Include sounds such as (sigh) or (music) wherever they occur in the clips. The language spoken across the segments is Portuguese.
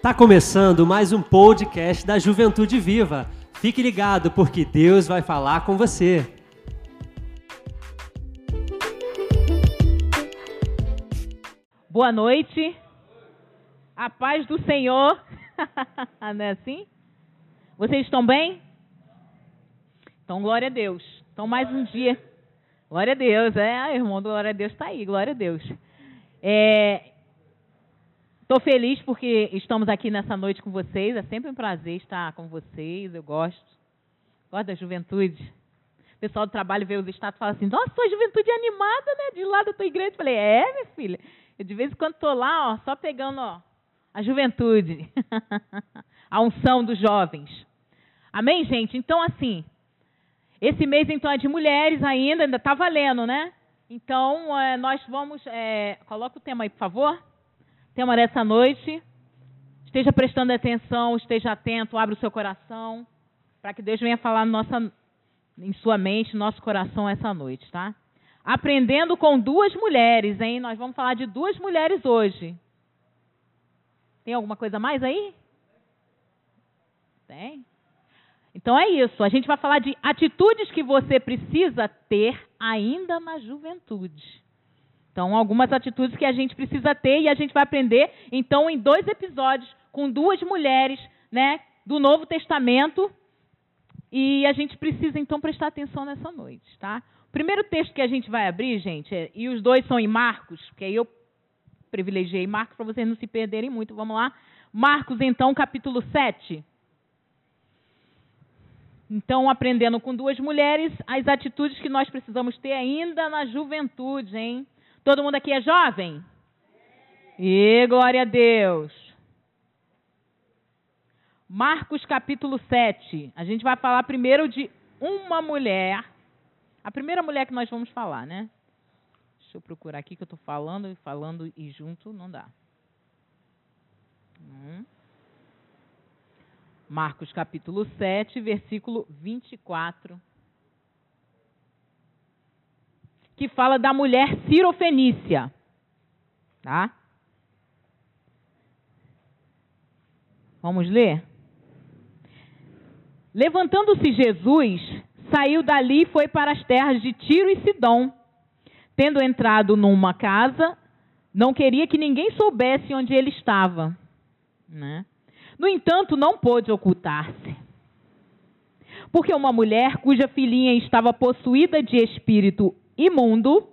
Tá começando mais um podcast da Juventude Viva. Fique ligado porque Deus vai falar com você. Boa noite. A paz do Senhor. (laughs) Não é assim? Vocês estão bem? Então, glória a Deus. Então, mais um dia. Glória a Deus. É, irmão, glória a Deus está aí. Glória a Deus. Estou feliz porque estamos aqui nessa noite com vocês. É sempre um prazer estar com vocês. Eu gosto. Gosto da juventude. O pessoal do trabalho vê os status e fala assim: Nossa, sua juventude é animada, né? De lá da tua igreja. Eu falei: É, minha filha. Eu de vez em quando estou lá, ó, só pegando ó, a juventude, (laughs) a unção dos jovens. Amém, gente? Então, assim, esse mês então é de mulheres ainda, ainda está valendo, né? Então, é, nós vamos. É, coloca o tema aí, por favor. Tema dessa noite. Esteja prestando atenção, esteja atento, abra o seu coração, para que Deus venha falar nossa, em sua mente, no nosso coração essa noite, tá? aprendendo com duas mulheres, hein? Nós vamos falar de duas mulheres hoje. Tem alguma coisa mais aí? Tem? Então é isso. A gente vai falar de atitudes que você precisa ter ainda na juventude. Então, algumas atitudes que a gente precisa ter e a gente vai aprender, então, em dois episódios com duas mulheres, né, do Novo Testamento. E a gente precisa, então, prestar atenção nessa noite, tá? O primeiro texto que a gente vai abrir, gente, é, e os dois são em Marcos, que aí eu privilegiei Marcos para vocês não se perderem muito. Vamos lá. Marcos, então, capítulo 7. Então, aprendendo com duas mulheres as atitudes que nós precisamos ter ainda na juventude, hein? Todo mundo aqui é jovem? E glória a Deus. Marcos capítulo 7. A gente vai falar primeiro de uma mulher a primeira mulher que nós vamos falar, né? Deixa eu procurar aqui que eu estou falando e falando e junto não dá. Hum. Marcos capítulo 7, versículo 24. Que fala da mulher cirofenícia. Tá? Vamos ler? Levantando-se Jesus, saiu dali e foi para as terras de Tiro e Sidom. Tendo entrado numa casa, não queria que ninguém soubesse onde ele estava. Né? No entanto, não pôde ocultar-se. Porque uma mulher cuja filhinha estava possuída de espírito imundo,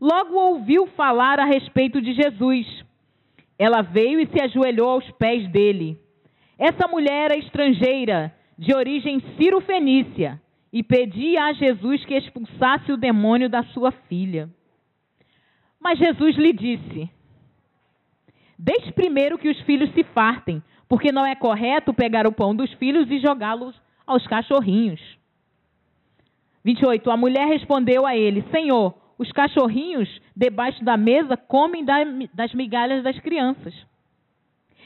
logo ouviu falar a respeito de Jesus. Ela veio e se ajoelhou aos pés dele. Essa mulher era estrangeira, de origem ciro-fenícia e pedia a Jesus que expulsasse o demônio da sua filha. Mas Jesus lhe disse: Deixe primeiro que os filhos se fartem, porque não é correto pegar o pão dos filhos e jogá-los aos cachorrinhos. 28. A mulher respondeu a ele: Senhor, os cachorrinhos debaixo da mesa comem das migalhas das crianças.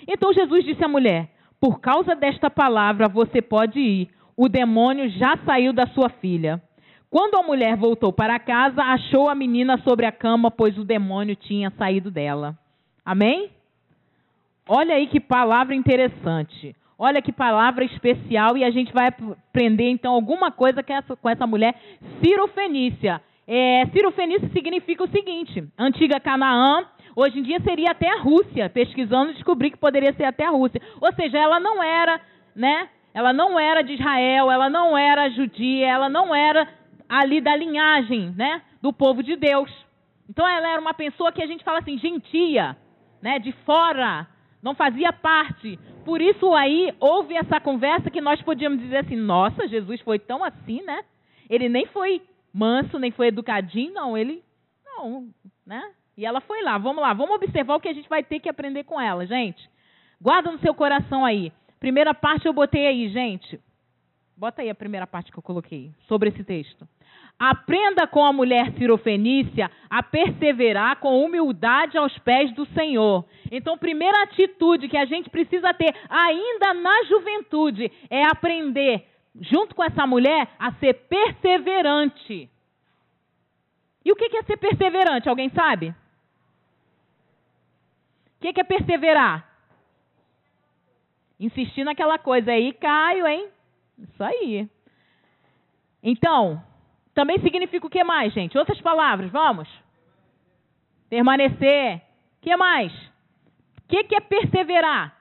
Então Jesus disse à mulher: Por causa desta palavra você pode ir o demônio já saiu da sua filha. Quando a mulher voltou para casa, achou a menina sobre a cama, pois o demônio tinha saído dela. Amém? Olha aí que palavra interessante. Olha que palavra especial e a gente vai aprender então alguma coisa com essa mulher Cirofenícia. É, Cirofenícia significa o seguinte: antiga Canaã, hoje em dia seria até a Rússia. Pesquisando, descobri que poderia ser até a Rússia. Ou seja, ela não era, né, ela não era de Israel, ela não era judia, ela não era ali da linhagem, né, do povo de Deus. Então ela era uma pessoa que a gente fala assim, gentia, né, de fora, não fazia parte. Por isso aí houve essa conversa que nós podíamos dizer assim, nossa, Jesus foi tão assim, né? Ele nem foi manso, nem foi educadinho, não, ele não, né? E ela foi lá. Vamos lá, vamos observar o que a gente vai ter que aprender com ela, gente. Guarda no seu coração aí. Primeira parte eu botei aí, gente. Bota aí a primeira parte que eu coloquei sobre esse texto. Aprenda com a mulher cirofenícia a perseverar com humildade aos pés do Senhor. Então, primeira atitude que a gente precisa ter ainda na juventude é aprender, junto com essa mulher, a ser perseverante. E o que é ser perseverante? Alguém sabe? O que é perseverar? Insistir naquela coisa aí, Caio, hein? Isso aí. Então, também significa o que mais, gente? Outras palavras, vamos? Permanecer. O que mais? O que, que é perseverar?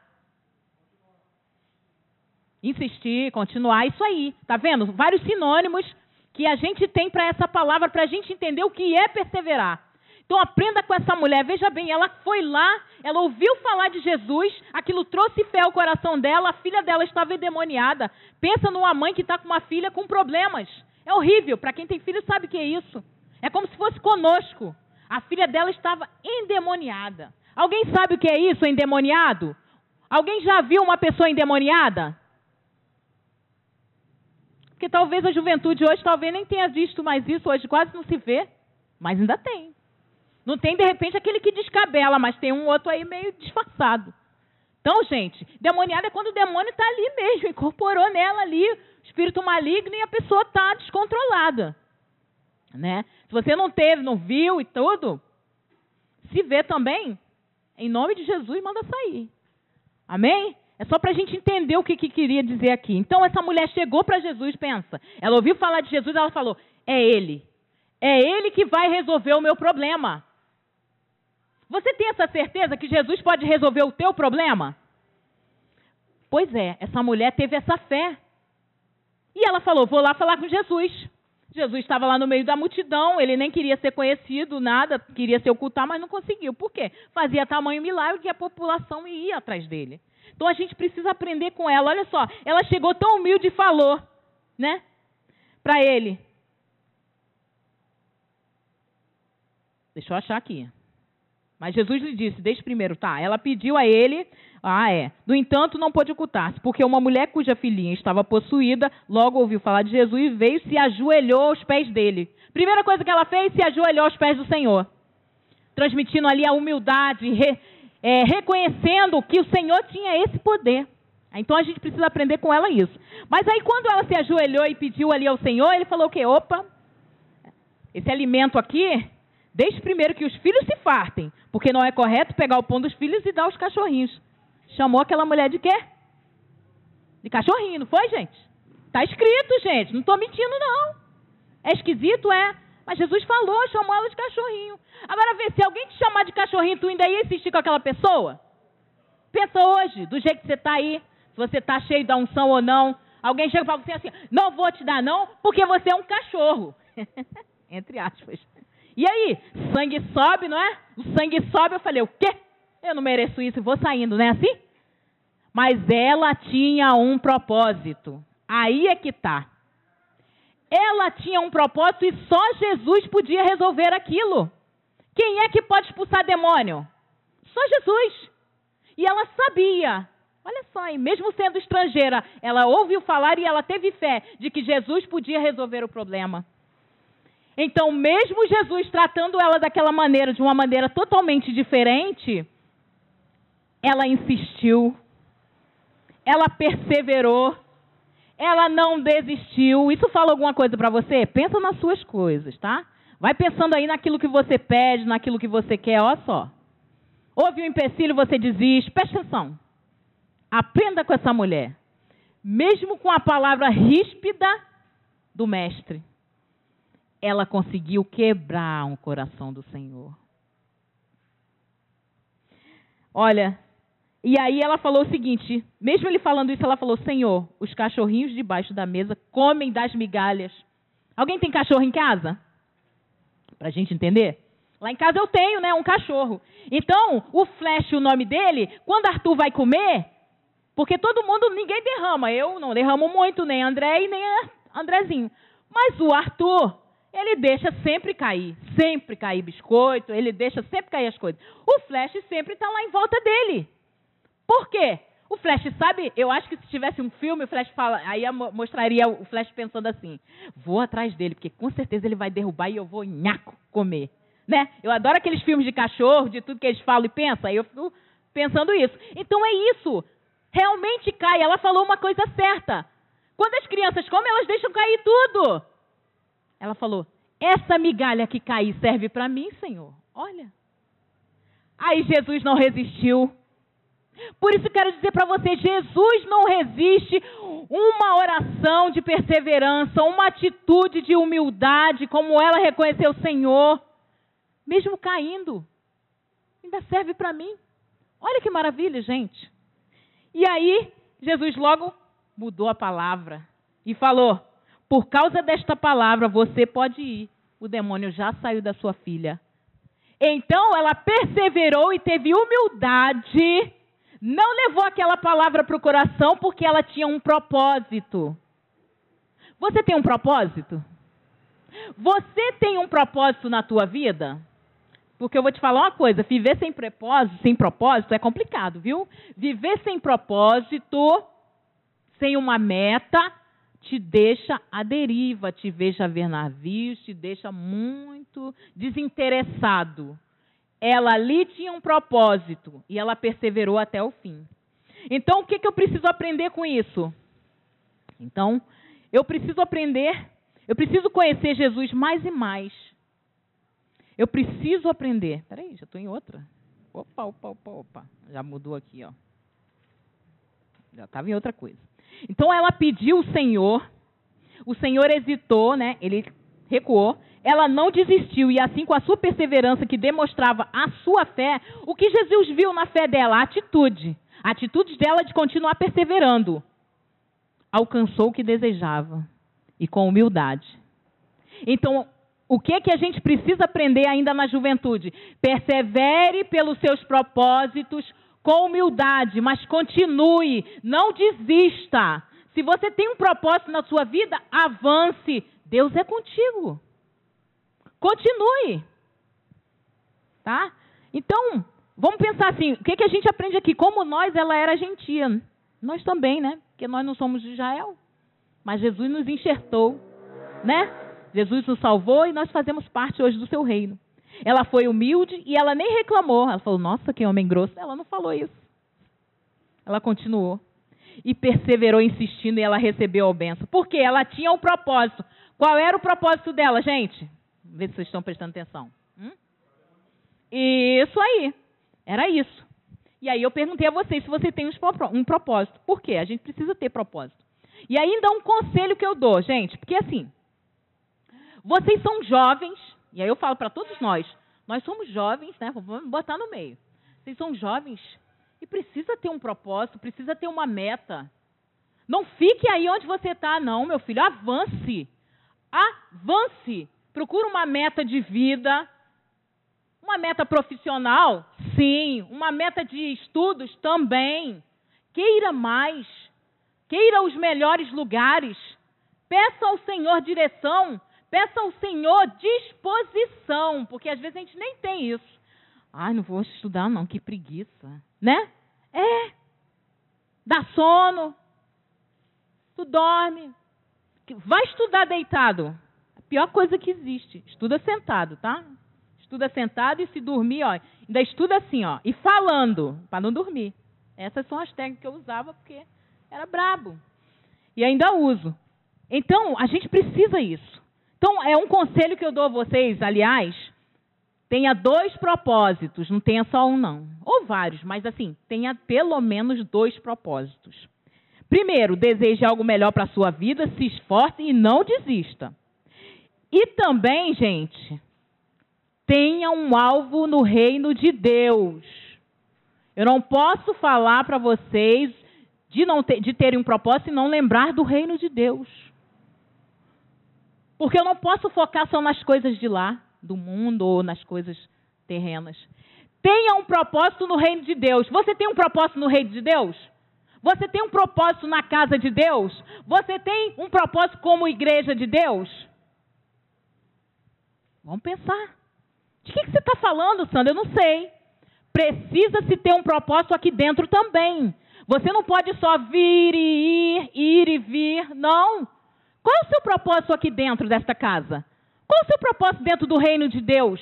Insistir, continuar, isso aí. Tá vendo? Vários sinônimos que a gente tem para essa palavra, para a gente entender o que é perseverar. Então aprenda com essa mulher. Veja bem, ela foi lá, ela ouviu falar de Jesus, aquilo trouxe fé ao coração dela, a filha dela estava endemoniada. Pensa numa mãe que está com uma filha com problemas. É horrível. Para quem tem filho sabe o que é isso. É como se fosse conosco. A filha dela estava endemoniada. Alguém sabe o que é isso, endemoniado? Alguém já viu uma pessoa endemoniada? Porque talvez a juventude hoje talvez nem tenha visto mais isso, hoje quase não se vê, mas ainda tem. Não tem, de repente, aquele que descabela, mas tem um outro aí meio disfarçado. Então, gente, demoniado é quando o demônio está ali mesmo, incorporou nela ali espírito maligno e a pessoa está descontrolada. Né? Se você não teve, não viu e tudo, se vê também, em nome de Jesus, manda sair. Amém? É só para a gente entender o que, que queria dizer aqui. Então, essa mulher chegou para Jesus, pensa. Ela ouviu falar de Jesus, ela falou: É Ele. É Ele que vai resolver o meu problema. Você tem essa certeza que Jesus pode resolver o teu problema? Pois é, essa mulher teve essa fé. E ela falou: Vou lá falar com Jesus. Jesus estava lá no meio da multidão, ele nem queria ser conhecido, nada, queria se ocultar, mas não conseguiu. Por quê? Fazia tamanho milagre que a população ia atrás dele. Então a gente precisa aprender com ela. Olha só, ela chegou tão humilde e falou, né? Para ele. Deixa eu achar aqui. Mas Jesus lhe disse, deixe primeiro, tá? Ela pediu a ele, ah, é. No entanto, não pôde ocultar-se, porque uma mulher cuja filhinha estava possuída, logo ouviu falar de Jesus e veio e se ajoelhou aos pés dele. Primeira coisa que ela fez, se ajoelhou aos pés do Senhor. Transmitindo ali a humildade, re, é, reconhecendo que o Senhor tinha esse poder. Então a gente precisa aprender com ela isso. Mas aí quando ela se ajoelhou e pediu ali ao Senhor, ele falou o quê? Opa, esse alimento aqui Deixe primeiro que os filhos se fartem, porque não é correto pegar o pão dos filhos e dar aos cachorrinhos. Chamou aquela mulher de quê? De cachorrinho, não foi, gente? Está escrito, gente. Não estou mentindo, não. É esquisito, é. Mas Jesus falou, chamou ela de cachorrinho. Agora vê, se alguém te chamar de cachorrinho, tu ainda ia insistir com aquela pessoa? Pensa hoje, do jeito que você está aí, se você está cheio da unção ou não. Alguém chega para você assim, não vou te dar não, porque você é um cachorro. (laughs) Entre aspas. E aí, sangue sobe, não é? O sangue sobe, eu falei, o quê? Eu não mereço isso, vou saindo, não é assim? Mas ela tinha um propósito. Aí é que tá. Ela tinha um propósito e só Jesus podia resolver aquilo. Quem é que pode expulsar demônio? Só Jesus. E ela sabia. Olha só, e mesmo sendo estrangeira, ela ouviu falar e ela teve fé de que Jesus podia resolver o problema. Então, mesmo Jesus tratando ela daquela maneira, de uma maneira totalmente diferente, ela insistiu, ela perseverou, ela não desistiu. Isso fala alguma coisa para você? Pensa nas suas coisas, tá? Vai pensando aí naquilo que você pede, naquilo que você quer, olha só. Houve um empecilho, você desiste. Presta atenção. Aprenda com essa mulher. Mesmo com a palavra ríspida do mestre ela conseguiu quebrar o coração do Senhor. Olha, e aí ela falou o seguinte: mesmo ele falando isso, ela falou: Senhor, os cachorrinhos debaixo da mesa comem das migalhas. Alguém tem cachorro em casa? Para a gente entender? Lá em casa eu tenho, né, um cachorro. Então, o Flash, o nome dele, quando Arthur vai comer, porque todo mundo, ninguém derrama. Eu não derramo muito, nem André e nem Andrezinho. Mas o Arthur, ele deixa sempre cair, sempre cair biscoito, ele deixa sempre cair as coisas. O Flash sempre está lá em volta dele. Por quê? O Flash sabe, eu acho que se tivesse um filme, o Flash fala, aí mostraria o Flash pensando assim: vou atrás dele, porque com certeza ele vai derrubar e eu vou nhaco comer. Né? Eu adoro aqueles filmes de cachorro, de tudo que eles falam e pensam, aí eu fico pensando isso. Então é isso. Realmente cai. Ela falou uma coisa certa. Quando as crianças comem, elas deixam cair tudo. Ela falou: Essa migalha que cair serve para mim, Senhor. Olha. Aí Jesus não resistiu. Por isso quero dizer para você, Jesus não resiste uma oração de perseverança, uma atitude de humildade, como ela reconheceu o Senhor, mesmo caindo. Ainda serve para mim. Olha que maravilha, gente. E aí, Jesus logo mudou a palavra e falou: Por causa desta palavra, você pode ir. O demônio já saiu da sua filha. Então ela perseverou e teve humildade, não levou aquela palavra para o coração porque ela tinha um propósito. Você tem um propósito? Você tem um propósito na tua vida? Porque eu vou te falar uma coisa, viver sem propósito, sem propósito é complicado, viu? Viver sem propósito, sem uma meta, te deixa à deriva, te veja ver navios, te deixa muito desinteressado. Ela ali tinha um propósito e ela perseverou até o fim. Então, o que, que eu preciso aprender com isso? Então, eu preciso aprender, eu preciso conhecer Jesus mais e mais. Eu preciso aprender. Peraí, já estou em outra. Opa, opa, opa, opa. Já mudou aqui, ó. Já estava em outra coisa. Então ela pediu o Senhor. O Senhor hesitou, né? Ele recuou. Ela não desistiu e assim com a sua perseverança que demonstrava a sua fé, o que Jesus viu na fé dela, a atitude, a atitude dela de continuar perseverando, alcançou o que desejava e com humildade. Então, o que é que a gente precisa aprender ainda na juventude? Persevere pelos seus propósitos com humildade, mas continue, não desista. Se você tem um propósito na sua vida, avance. Deus é contigo. Continue. Tá? Então, vamos pensar assim, o que, que a gente aprende aqui? Como nós, ela era gentia. Nós também, né? Porque nós não somos de Israel. Mas Jesus nos enxertou, né? Jesus nos salvou e nós fazemos parte hoje do seu reino. Ela foi humilde e ela nem reclamou. Ela falou: Nossa, que homem grosso. Ela não falou isso. Ela continuou. E perseverou insistindo e ela recebeu a benção. Porque ela tinha um propósito. Qual era o propósito dela, gente? Vê se vocês estão prestando atenção. Hum? Isso aí. Era isso. E aí eu perguntei a vocês se você tem um propósito. Por quê? A gente precisa ter propósito. E ainda um conselho que eu dou, gente, porque assim, vocês são jovens, e aí eu falo para todos nós, nós somos jovens, né? Vamos botar no meio. Vocês são jovens e precisa ter um propósito, precisa ter uma meta. Não fique aí onde você está, não, meu filho. Avance. Avance. Procura uma meta de vida, uma meta profissional, sim. Uma meta de estudos também. Queira mais. Queira os melhores lugares. Peça ao Senhor direção Peça ao Senhor disposição, porque às vezes a gente nem tem isso. Ai, não vou estudar não, que preguiça. Né? É. Dá sono. Tu dorme. Vai estudar deitado. A pior coisa que existe. Estuda sentado, tá? Estuda sentado e se dormir, ó, ainda estuda assim, ó, e falando, para não dormir. Essas são as técnicas que eu usava porque era brabo. E ainda uso. Então, a gente precisa isso. Então, é um conselho que eu dou a vocês, aliás, tenha dois propósitos, não tenha só um, não. Ou vários, mas assim, tenha pelo menos dois propósitos. Primeiro, deseje algo melhor para a sua vida, se esforce e não desista. E também, gente, tenha um alvo no reino de Deus. Eu não posso falar para vocês de, não ter, de terem um propósito e não lembrar do reino de Deus. Porque eu não posso focar só nas coisas de lá, do mundo ou nas coisas terrenas. Tenha um propósito no reino de Deus. Você tem um propósito no reino de Deus? Você tem um propósito na casa de Deus? Você tem um propósito como igreja de Deus? Vamos pensar. De que, que você está falando, Sandra? Eu não sei. Precisa-se ter um propósito aqui dentro também. Você não pode só vir e ir, ir e vir. Não. Qual é o seu propósito aqui dentro desta casa? Qual é o seu propósito dentro do reino de Deus?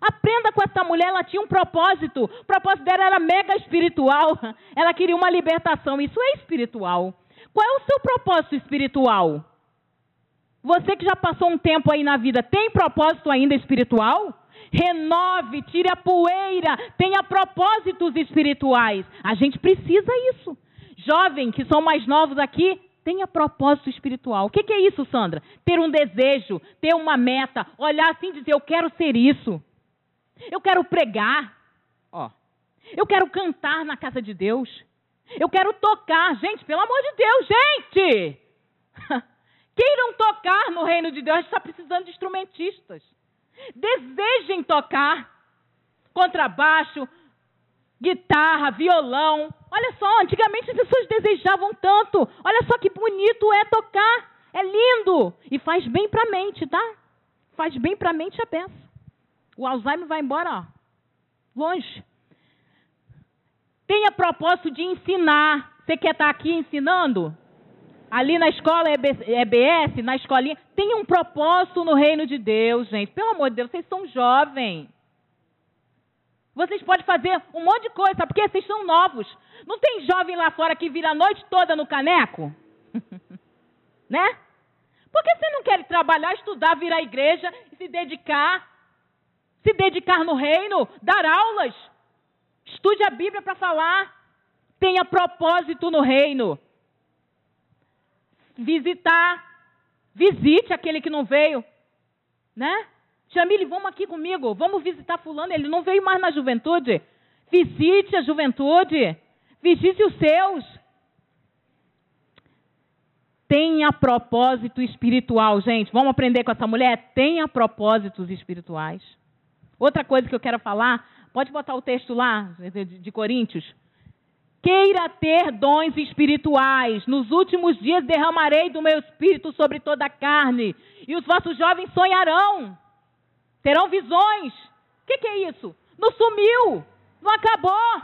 Aprenda com essa mulher, ela tinha um propósito. O propósito dela era mega espiritual. (laughs) Ela queria uma libertação. Isso é espiritual. Qual é o seu propósito espiritual? Você que já passou um tempo aí na vida, tem propósito ainda espiritual? renove, tire a poeira, tenha propósitos espirituais. A gente precisa isso. Jovem que são mais novos aqui, tenha propósito espiritual. O que, é isso, Sandra? Ter um desejo, ter uma meta, olhar assim e dizer: Eu quero ser isso. Eu quero pregar. Ó. Eu quero cantar na casa de Deus. Eu quero tocar. Gente, pelo amor de Deus, gente! (laughs) Queiram tocar no reino de Deus. Está precisando de instrumentistas. Desejem tocar. Contrabaixo, guitarra, violão. Olha só, antigamente as pessoas desejavam tanto. Olha só que bonito é tocar. É lindo. E faz bem para a mente, tá? Faz bem para a mente a peça. O Alzheimer vai embora, ó, longe. Tenha propósito de ensinar. Você quer estar tá aqui ensinando? Ali na escola EBS, na escolinha, tem um propósito no reino de Deus, gente. Pelo amor de Deus, vocês são jovens. Vocês podem fazer um monte de coisa, porque vocês são novos. Não tem jovem lá fora que vira a noite toda no caneco? (laughs) né? Por que você não quer trabalhar, estudar, vir à igreja e se dedicar? Se dedicar no reino, dar aulas. Estude a Bíblia para falar. Tenha propósito no reino. Visitar. Visite aquele que não veio. Né? Jamile, vamos aqui comigo. Vamos visitar fulano. Ele não veio mais na juventude. Visite a juventude. Visite os seus. Tenha propósito espiritual, gente. Vamos aprender com essa mulher? Tenha propósitos espirituais. Outra coisa que eu quero falar Pode botar o texto lá, de, Coríntios. Queira ter dons espirituais. Nos últimos dias derramarei do meu espírito sobre toda a carne. E os vossos jovens sonharão. Terão visões. O que, que é isso? Não sumiu. Não acabou.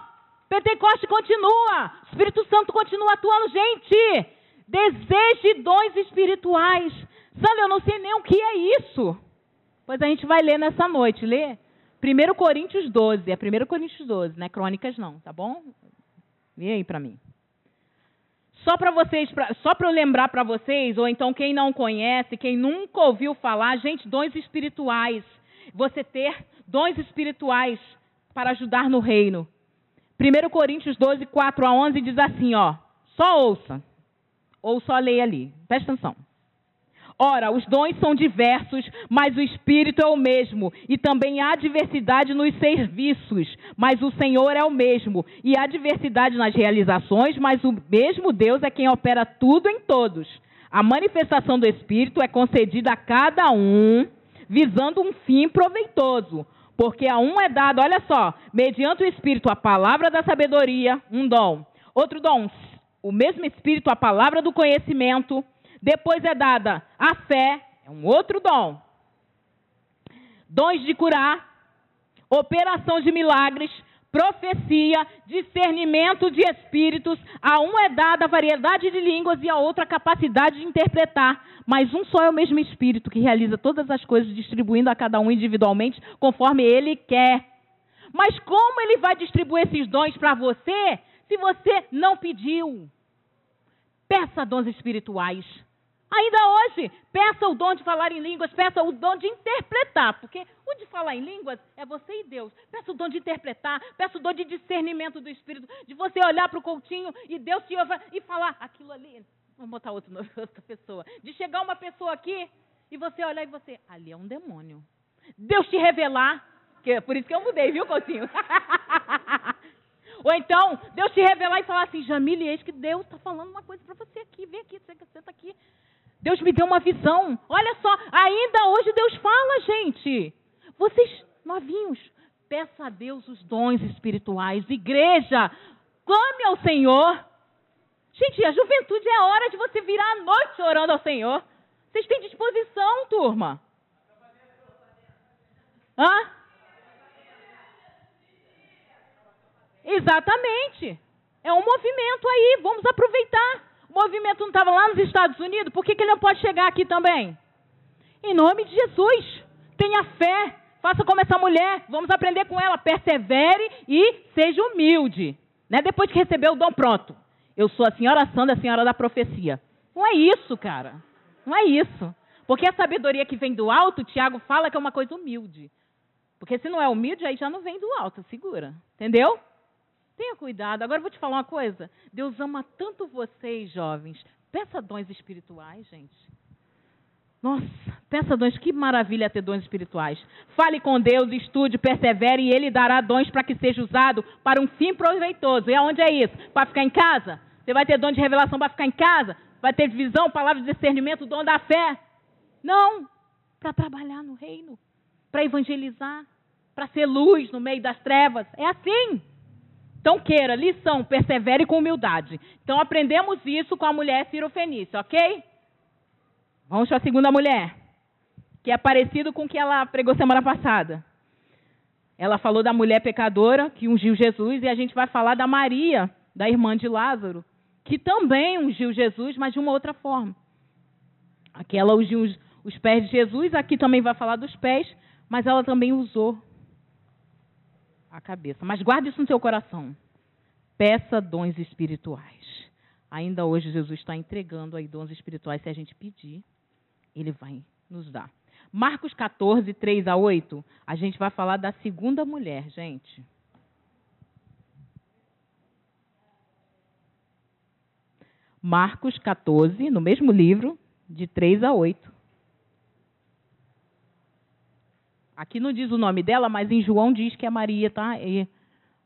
Pentecoste continua. Espírito Santo continua atuando. Gente, deseje dons espirituais. Sandra, eu não sei nem o que é isso. Pois a gente vai ler nessa noite. Lê 1 Coríntios 12, é 1 Coríntios 12, não é crônicas não, tá bom? Vê aí para mim. Só para vocês, pra, só para eu lembrar para vocês, ou então quem não conhece, quem nunca ouviu falar, gente, dons espirituais. Você ter dons espirituais para ajudar no reino. 1 Coríntios 12, 4 a 11 diz assim, ó. Só ouça. Ou só leia ali. Presta atenção. Ora, os dons são diversos, mas o Espírito é o mesmo. E também há diversidade nos serviços, mas o Senhor é o mesmo. E há diversidade nas realizações, mas o mesmo Deus é quem opera tudo em todos. A manifestação do Espírito é concedida a cada um, visando um fim proveitoso. Porque a um é dado, olha só, mediante o Espírito, a palavra da sabedoria, um dom. Outro dom, o mesmo Espírito, a palavra do conhecimento depois é dada a fé, é um outro dom. Dons de curar, operação de milagres, profecia, discernimento de espíritos. A um é dada a variedade de línguas e a outra a capacidade de interpretar. Mas um só é o mesmo Espírito que realiza todas as coisas, distribuindo a cada um individualmente conforme ele quer. Mas como ele vai distribuir esses dons para você se você não pediu? Peça dons espirituais. Ainda hoje, peça o dom de falar em línguas, peça o dom de interpretar, porque o de falar em línguas é você e Deus. Peça o dom de interpretar, peça o dom de discernimento do Espírito, de você olhar para o coutinho e Deus te ouve e falar aquilo ali. Vamos botar outro, (laughs) outra pessoa. De chegar uma pessoa aqui e você olhar e você, ali é um demônio. Deus te revelar, que é por isso que eu mudei, viu, coutinho? (laughs) Ou então, Deus te revelar e falar assim, Jamile, eis que Deus está falando uma coisa para você aqui, vem aqui, senta aqui. Deus me deu uma visão. Olha só, ainda hoje Deus fala, gente. Vocês, novinhos, peça a Deus os dons espirituais. Igreja, clame ao Senhor. Gente, a juventude é hora de você virar a noite orando ao Senhor. Vocês têm disposição, turma? Hã? Exatamente. É um movimento aí, vamos aproveitar. Movimento não estava lá nos Estados Unidos, por que, que ele não pode chegar aqui também? Em nome de Jesus, tenha fé, faça como essa mulher, vamos aprender com ela, persevere e seja humilde. Né? Depois que recebeu o dom pronto. Eu sou a senhora Sandra, a senhora da profecia. Não é isso, cara. Não é isso. Porque a sabedoria que vem do alto, Tiago fala que é uma coisa humilde. Porque se não é humilde, aí já não vem do alto, segura. Entendeu? Tenha cuidado. Agora eu vou te falar uma coisa. Deus ama tanto vocês, jovens. Peça dons espirituais, gente. Nossa, peça dons, que maravilha ter dons espirituais. Fale com Deus, estude, persevere e Ele dará dons para que seja usado para um fim proveitoso. E aonde é isso? Para ficar em casa? Você vai ter dom de revelação para ficar em casa? Vai ter visão, palavra de discernimento, dom da fé? Não. Para trabalhar no reino, para evangelizar, para ser luz no meio das trevas. É assim. Então, queira, lição, persevere com humildade. Então, aprendemos isso com a mulher Cirofenícia, ok? Vamos para a segunda mulher, que é parecido com o que ela pregou semana passada. Ela falou da mulher pecadora que ungiu Jesus e a gente vai falar da Maria, da irmã de Lázaro, que também ungiu Jesus, mas de uma outra forma. Aqui ela ungiu os, os pés de Jesus, aqui também vai falar dos pés, mas ela também usou a cabeça. Mas guarde isso no seu coração. Peça dons espirituais. Ainda hoje Jesus está entregando aí dons espirituais. Se a gente pedir, Ele vai nos dar. Marcos 14, 3 a 8, a gente vai falar da segunda mulher, gente. Marcos 14, no mesmo livro, de 3 a 8. Aqui não diz o nome dela, mas em João diz que é Maria, tá? E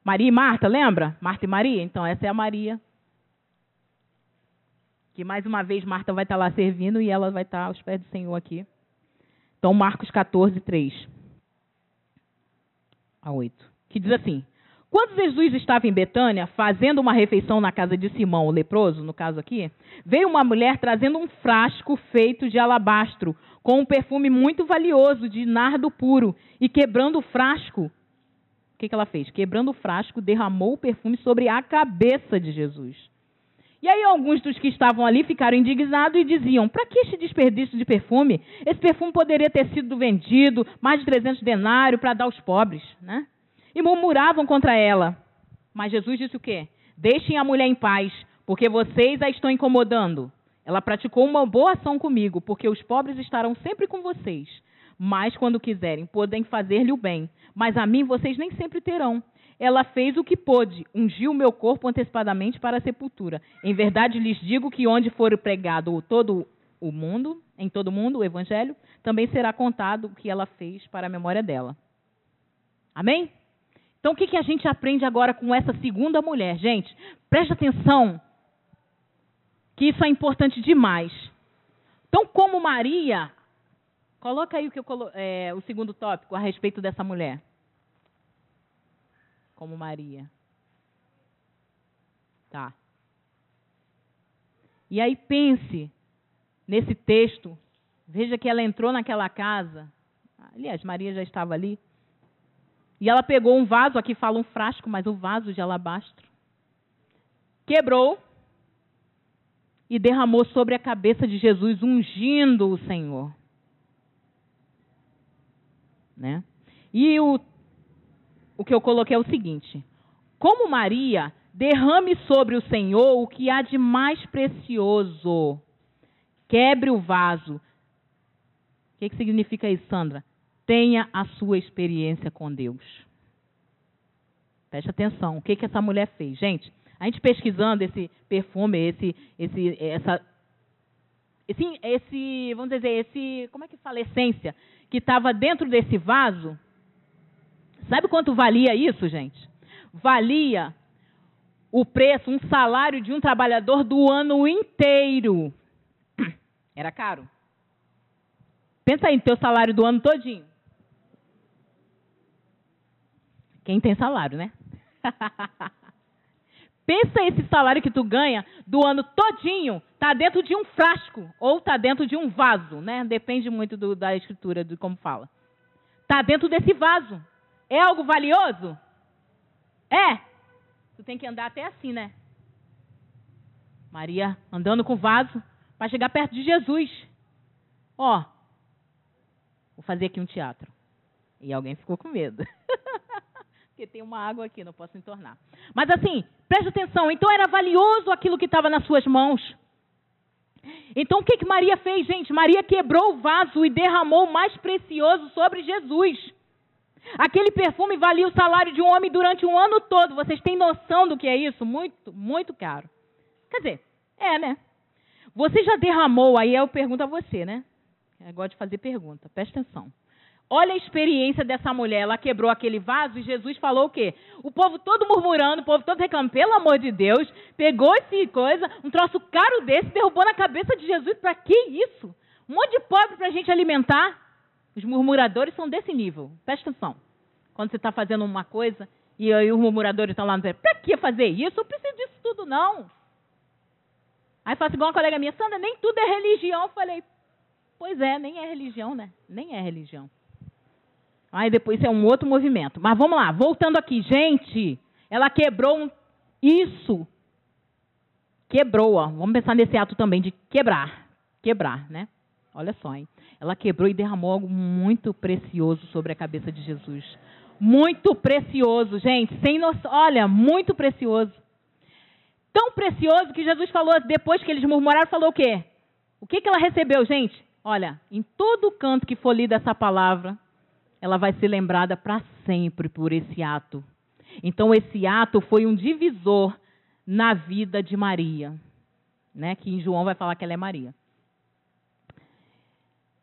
Maria e Marta, lembra? Marta e Maria? Então, essa é a Maria. Que mais uma vez Marta vai estar lá servindo e ela vai estar aos pés do Senhor aqui. Então, Marcos 14, 3 a 8. Que diz assim: Quando Jesus estava em Betânia, fazendo uma refeição na casa de Simão, o leproso, no caso aqui, veio uma mulher trazendo um frasco feito de alabastro com um perfume muito valioso de nardo puro, e quebrando o frasco, o que, que ela fez? Quebrando o frasco, derramou o perfume sobre a cabeça de Jesus. E aí alguns dos que estavam ali ficaram indignados e diziam: para que este desperdício de perfume? Esse perfume poderia ter sido vendido, mais de 300 denários, para dar aos pobres. Né? E murmuravam contra ela. Mas Jesus disse o quê? Deixem a mulher em paz, porque vocês a estão incomodando. Ela praticou uma boa ação comigo, porque os pobres estarão sempre com vocês. Mas, quando quiserem, podem fazer-lhe o bem. Mas a mim vocês nem sempre terão. Ela fez o que pôde, ungiu o meu corpo antecipadamente para a sepultura. Em verdade lhes digo que onde for pregado todo o mundo, em todo o mundo, o evangelho, também será contado o que ela fez para a memória dela. Amém? Então, o que, que a gente aprende agora com essa segunda mulher? Gente, preste atenção que isso é importante demais. Então, como Maria, coloca aí o, que eu colo é, o segundo tópico a respeito dessa mulher. Como Maria. Tá. E aí pense nesse texto. Veja que ela entrou naquela casa. Aliás, Maria já estava ali. E ela pegou um vaso, aqui fala um frasco, mas um vaso de alabastro. Quebrou e derramou sobre a cabeça de Jesus, ungindo o Senhor. Né? E o, o que eu coloquei é o seguinte: como Maria, derrame sobre o Senhor o que há de mais precioso. Quebre o vaso. O que, que significa isso, Sandra? Tenha a sua experiência com Deus. Preste atenção. O que, que essa mulher fez? Gente, a gente pesquisando esse perfume, esse, esse, essa, esse, esse, vamos dizer, esse, como é que fala, essência, que estava dentro desse vaso. Sabe quanto valia isso, gente? Valia o preço, um salário de um trabalhador do ano inteiro. (clears throat) Era caro. Pensa aí no teu salário do ano todinho. Quem tem salário, né? (laughs) Pensa esse salário que tu ganha do ano todinho, tá dentro de um frasco ou tá dentro de um vaso, né? Depende muito do, da escritura, de como fala. Tá dentro desse vaso. É algo valioso? É. Tu tem que andar até assim, né? Maria andando com o vaso para chegar perto de Jesus. Ó, vou fazer aqui um teatro. E alguém ficou com medo. (laughs) porque tem uma água aqui, não posso entornar. Mas assim, preste atenção, então era valioso aquilo que estava nas suas mãos. Então o que, que Maria fez, gente? Maria quebrou o vaso e derramou o mais precioso sobre Jesus. Aquele perfume valia o salário de um homem durante um ano todo. Vocês têm noção do que é isso? Muito, muito caro. Quer dizer, é, né? Você já derramou, aí eu pergunto a você, né? Eu gosto de fazer pergunta, presta atenção. Olha a experiência dessa mulher. Ela quebrou aquele vaso e Jesus falou o quê? O povo todo murmurando, o povo todo reclamando, pelo amor de Deus, pegou esse coisa, um troço caro desse, derrubou na cabeça de Jesus. Para que isso? Um monte de pobre para a gente alimentar. Os murmuradores são desse nível. Presta atenção. Quando você está fazendo uma coisa e aí os murmuradores estão lá dizendo, para que fazer isso? Eu preciso disso tudo, não. Aí fala assim, igual uma colega minha, Sandra, nem tudo é religião. Eu falei, pois é, nem é religião, né? Nem é religião. Aí depois é um outro movimento. Mas vamos lá, voltando aqui. Gente, ela quebrou um, isso. Quebrou, ó. Vamos pensar nesse ato também de quebrar. Quebrar, né? Olha só, hein? Ela quebrou e derramou algo muito precioso sobre a cabeça de Jesus. Muito precioso, gente. Sem noção. Olha, muito precioso. Tão precioso que Jesus falou, depois que eles murmuraram, falou o quê? O que, que ela recebeu, gente? Olha, em todo canto que for lida essa palavra, ela vai ser lembrada para sempre por esse ato. Então, esse ato foi um divisor na vida de Maria, né? que em João vai falar que ela é Maria.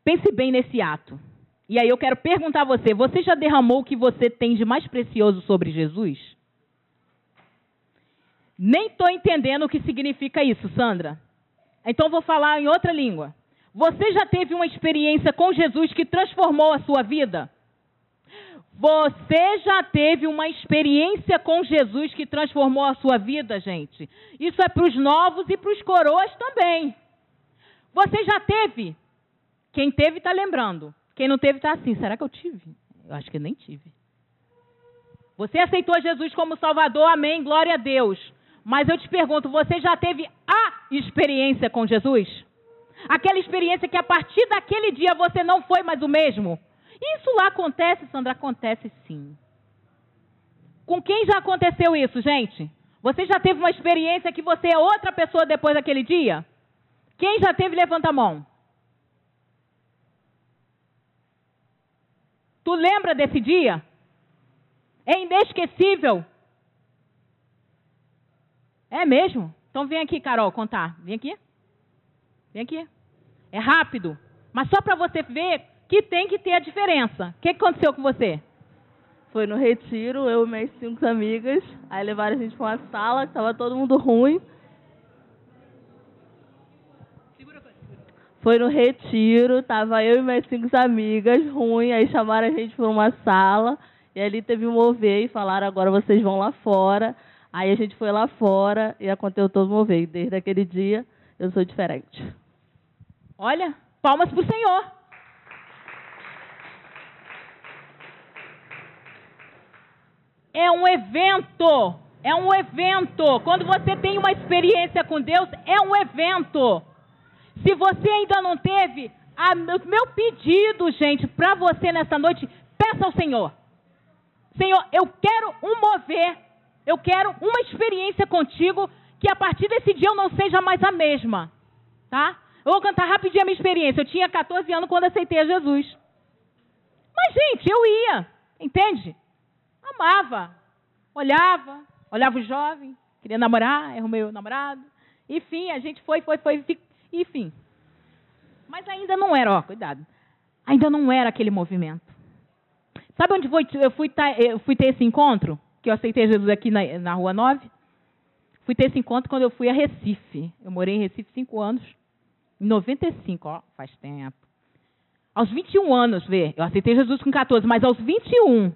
Pense bem nesse ato. E aí eu quero perguntar a você: você já derramou o que você tem de mais precioso sobre Jesus? Nem estou entendendo o que significa isso, Sandra. Então vou falar em outra língua. Você já teve uma experiência com Jesus que transformou a sua vida? Você já teve uma experiência com Jesus que transformou a sua vida, gente? Isso é para os novos e para os coroas também. Você já teve? Quem teve está lembrando. Quem não teve está assim. Será que eu tive? Eu acho que nem tive. Você aceitou Jesus como Salvador, amém, glória a Deus. Mas eu te pergunto, você já teve a experiência com Jesus? Aquela experiência que a partir daquele dia você não foi mais o mesmo? Isso lá acontece, Sandra? Acontece sim. Com quem já aconteceu isso, gente? Você já teve uma experiência que você é outra pessoa depois daquele dia? Quem já teve, levanta a mão. Tu lembra desse dia? É inesquecível. É mesmo? Então vem aqui, Carol, contar. Vem aqui. Vem aqui. É rápido. Mas só para você ver que tem que ter a diferença. O que aconteceu com você? Foi no retiro, eu e minhas cinco amigas. Aí levaram a gente para uma sala, que estava todo mundo ruim. Foi no retiro, tava eu e minhas cinco amigas, ruim, aí chamaram a gente para uma sala, e ali teve um mover e falaram, agora vocês vão lá fora. Aí a gente foi lá fora e aconteceu todo o mover. Desde aquele dia eu sou diferente. Olha, palmas para o Senhor. É um evento. É um evento. Quando você tem uma experiência com Deus, é um evento. Se você ainda não teve, a, meu pedido, gente, para você nessa noite, peça ao Senhor. Senhor, eu quero um mover, eu quero uma experiência contigo que a partir desse dia eu não seja mais a mesma, tá? Eu vou cantar rapidinho a minha experiência. Eu tinha 14 anos quando aceitei a Jesus. Mas, gente, eu ia, entende? Amava. Olhava, olhava o jovem, queria namorar, arrumei o namorado. Enfim, a gente foi, foi, foi, enfim. Mas ainda não era, ó, cuidado. Ainda não era aquele movimento. Sabe onde foi, eu fui, eu fui ter esse encontro? Que eu aceitei Jesus aqui na, na Rua 9? Fui ter esse encontro quando eu fui a Recife. Eu morei em Recife cinco anos. Em 95, ó, faz tempo. Aos 21 anos, vê, eu aceitei Jesus com 14, mas aos 21,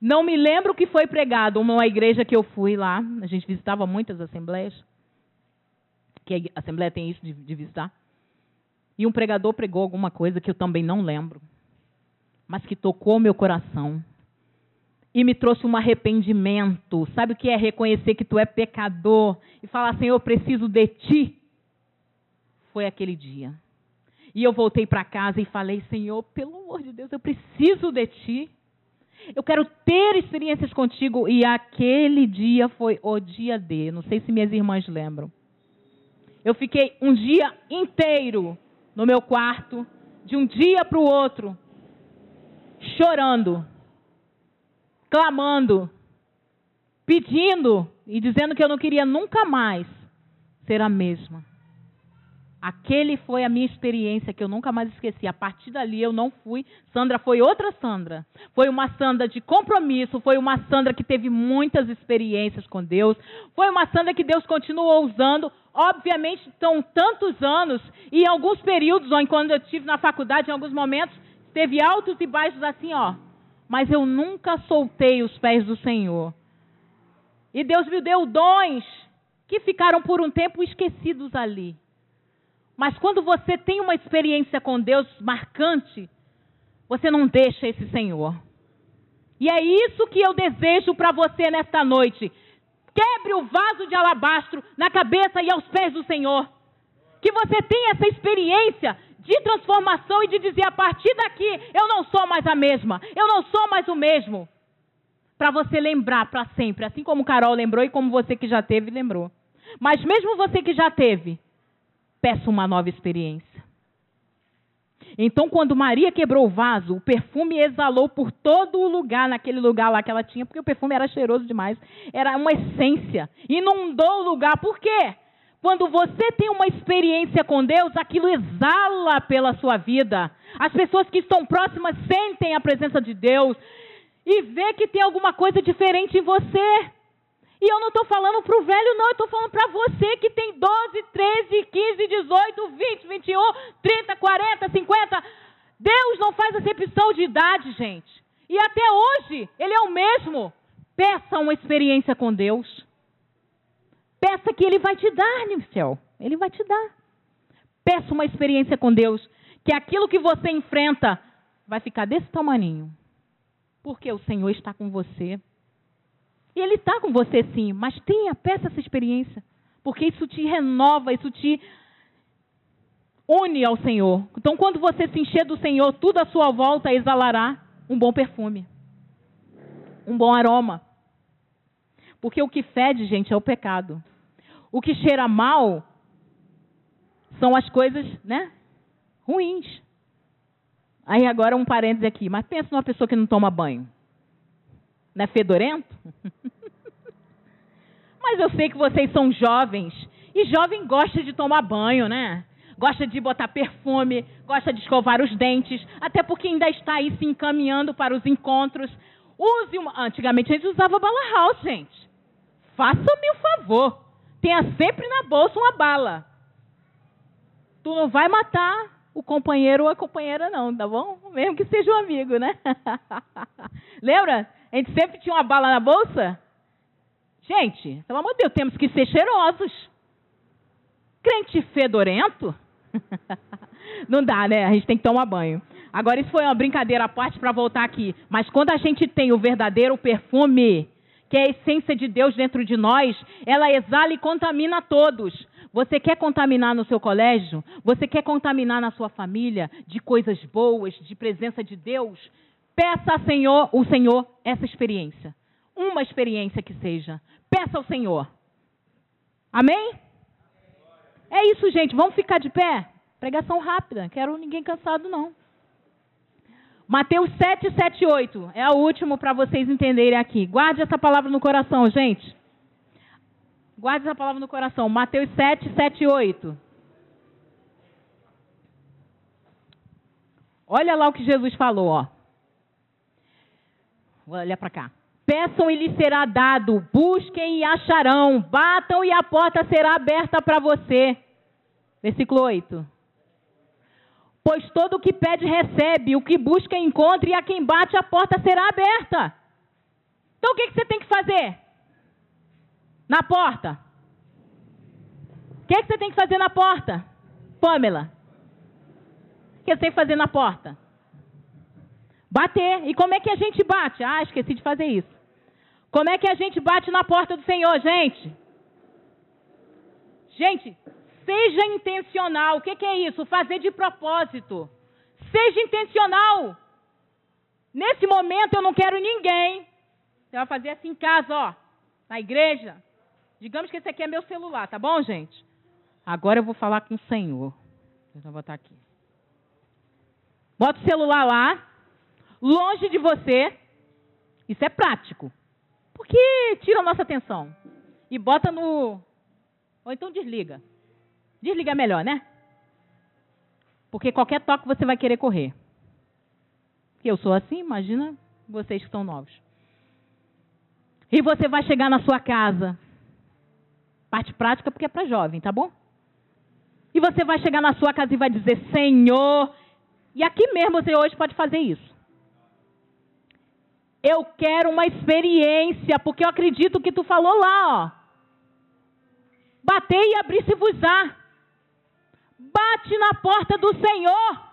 não me lembro o que foi pregado numa igreja que eu fui lá. A gente visitava muitas assembleias. Que a assembleia tem isso de, de visitar. E um pregador pregou alguma coisa que eu também não lembro. Mas que tocou meu coração. E me trouxe um arrependimento. Sabe o que é reconhecer que tu é pecador? E falar, Senhor, eu preciso de ti. Foi aquele dia. E eu voltei para casa e falei, Senhor, pelo amor de Deus, eu preciso de ti. Eu quero ter experiências contigo. E aquele dia foi o dia D. Não sei se minhas irmãs lembram. Eu fiquei um dia inteiro no meu quarto, de um dia para o outro, chorando, clamando, pedindo e dizendo que eu não queria nunca mais ser a mesma. Aquele foi a minha experiência que eu nunca mais esqueci. A partir dali eu não fui. Sandra foi outra Sandra. Foi uma Sandra de compromisso. Foi uma Sandra que teve muitas experiências com Deus. Foi uma Sandra que Deus continuou usando. Obviamente, são tantos anos e em alguns períodos, ou quando eu estive na faculdade, em alguns momentos, teve altos e baixos assim, ó. Mas eu nunca soltei os pés do Senhor. E Deus me deu dons que ficaram por um tempo esquecidos ali. Mas quando você tem uma experiência com Deus marcante, você não deixa esse Senhor. E é isso que eu desejo para você nesta noite. Quebre o vaso de alabastro na cabeça e aos pés do Senhor. Que você tenha essa experiência de transformação e de dizer: a partir daqui eu não sou mais a mesma, eu não sou mais o mesmo. Para você lembrar para sempre, assim como Carol lembrou e como você que já teve lembrou. Mas mesmo você que já teve, peça uma nova experiência. Então, quando Maria quebrou o vaso, o perfume exalou por todo o lugar, naquele lugar lá que ela tinha, porque o perfume era cheiroso demais. Era uma essência. Inundou o lugar. Por quê? Quando você tem uma experiência com Deus, aquilo exala pela sua vida. As pessoas que estão próximas sentem a presença de Deus e vê que tem alguma coisa diferente em você. E eu não estou falando para o velho, não, eu estou falando para você que tem 12, 13, 15, 18, 20, 21, 30, 40, 50. Deus não faz acepção de idade, gente. E até hoje, Ele é o mesmo. Peça uma experiência com Deus. Peça que Ele vai te dar, céu. Ele vai te dar. Peça uma experiência com Deus. Que aquilo que você enfrenta vai ficar desse tamanho. Porque o Senhor está com você. E Ele está com você sim, mas tenha, peça essa experiência. Porque isso te renova, isso te une ao Senhor. Então, quando você se encher do Senhor, tudo à sua volta exalará um bom perfume, um bom aroma. Porque o que fede, gente, é o pecado. O que cheira mal são as coisas, né? Ruins. Aí agora um parêntese aqui. Mas pensa numa pessoa que não toma banho. Não é fedorento? (laughs) Mas eu sei que vocês são jovens. E jovem gosta de tomar banho, né? Gosta de botar perfume, gosta de escovar os dentes, até porque ainda está aí se encaminhando para os encontros. Use uma. Antigamente a gente usava bala house, gente. Faça-me o favor. Tenha sempre na bolsa uma bala. Tu não vai matar o companheiro ou a companheira, não, tá bom? Mesmo que seja um amigo, né? (laughs) Lembra? A gente sempre tinha uma bala na bolsa? Gente, pelo amor de Deus, temos que ser cheirosos. Crente fedorento? (laughs) Não dá, né? A gente tem que tomar banho. Agora, isso foi uma brincadeira à parte para voltar aqui. Mas quando a gente tem o verdadeiro perfume, que é a essência de Deus dentro de nós, ela exala e contamina todos. Você quer contaminar no seu colégio? Você quer contaminar na sua família de coisas boas, de presença de Deus? Peça ao Senhor, o Senhor essa experiência. Uma experiência que seja. Peça ao Senhor. Amém? É isso, gente. Vamos ficar de pé? Pregação rápida. Quero ninguém cansado, não. Mateus 7, 7, 8. É o último para vocês entenderem aqui. Guarde essa palavra no coração, gente. Guarde essa palavra no coração. Mateus 7, 7, 8. Olha lá o que Jesus falou, ó. Olha para cá. Peçam e lhes será dado, busquem e acharão, batam e a porta será aberta para você. Versículo 8. Pois todo o que pede recebe, o que busca encontra, e a quem bate a porta será aberta. Então o que, que você tem que fazer? Na porta. O que, que você tem que fazer na porta? Pamela. O que você tem que fazer na porta? Bater. E como é que a gente bate? Ah, esqueci de fazer isso. Como é que a gente bate na porta do Senhor, gente? Gente, seja intencional. O que, que é isso? Fazer de propósito. Seja intencional. Nesse momento eu não quero ninguém. Você vai fazer assim em casa, ó. Na igreja. Digamos que esse aqui é meu celular, tá bom, gente? Agora eu vou falar com o Senhor. Eu botar aqui. Bota o celular lá longe de você, Isso é prático. Porque tira a nossa atenção. E bota no. Ou então desliga. Desliga melhor, né? Porque qualquer toque você vai querer correr. Eu sou assim, imagina vocês que são novos. E você vai chegar na sua casa. Parte prática porque é para jovem, tá bom? E você vai chegar na sua casa e vai dizer: Senhor. E aqui mesmo você hoje pode fazer isso. Eu quero uma experiência, porque eu acredito que tu falou lá, ó. Batei e abri-se-vos-á. Bate na porta do Senhor.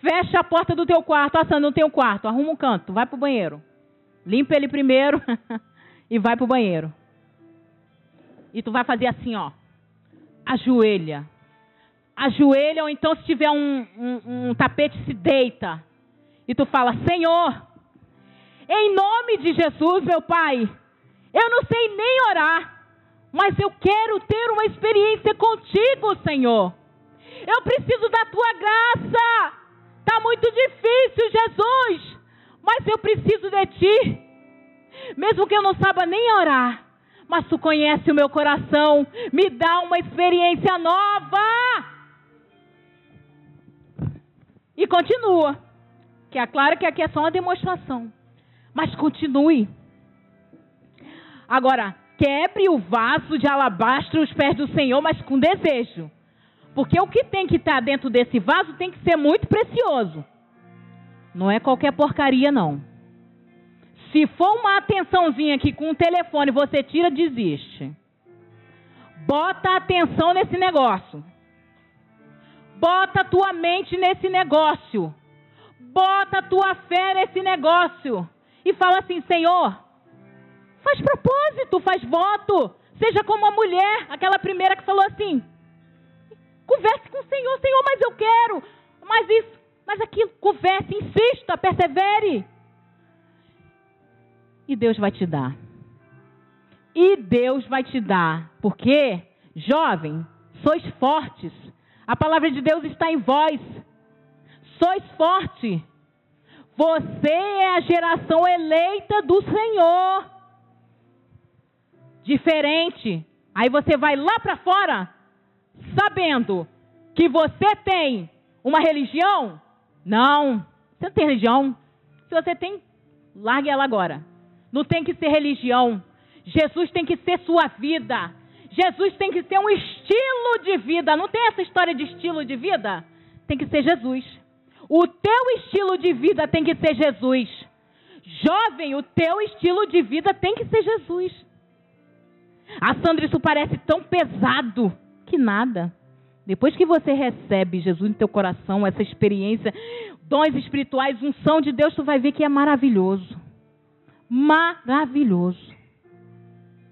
Fecha a porta do teu quarto. Ah, não tem um quarto. Arruma um canto. Vai para o banheiro. Limpa ele primeiro (laughs) e vai para o banheiro. E tu vai fazer assim, ó. Ajoelha. Ajoelha, ou então se tiver um, um, um tapete, se deita. E tu fala, Senhor, em nome de Jesus, meu Pai, eu não sei nem orar, mas eu quero ter uma experiência contigo, Senhor. Eu preciso da tua graça. Está muito difícil, Jesus, mas eu preciso de ti. Mesmo que eu não saiba nem orar, mas tu conhece o meu coração, me dá uma experiência nova. E continua, que é claro que aqui é só uma demonstração, mas continue. Agora, quebre o vaso de alabastro aos pés do Senhor, mas com desejo. Porque o que tem que estar dentro desse vaso tem que ser muito precioso. Não é qualquer porcaria, não. Se for uma atençãozinha aqui com o telefone, você tira, desiste. Bota atenção nesse negócio. Bota a tua mente nesse negócio. Bota a tua fé nesse negócio. E fala assim: Senhor, faz propósito, faz voto. Seja como a mulher, aquela primeira que falou assim: Converse com o Senhor, Senhor, mas eu quero. Mas isso, mas aquilo, converse, insista, persevere. E Deus vai te dar. E Deus vai te dar. Porque, jovem, sois fortes. A palavra de Deus está em vós. Sois forte. Você é a geração eleita do Senhor. Diferente. Aí você vai lá para fora sabendo que você tem uma religião? Não. Você não tem religião. Se você tem, largue ela agora. Não tem que ser religião. Jesus tem que ser sua vida. Jesus tem que ser um estilo de vida. Não tem essa história de estilo de vida? Tem que ser Jesus. O teu estilo de vida tem que ser Jesus. Jovem, o teu estilo de vida tem que ser Jesus. A Sandra, isso parece tão pesado que nada. Depois que você recebe Jesus no teu coração, essa experiência, dons espirituais, unção de Deus, tu vai ver que é maravilhoso. Maravilhoso.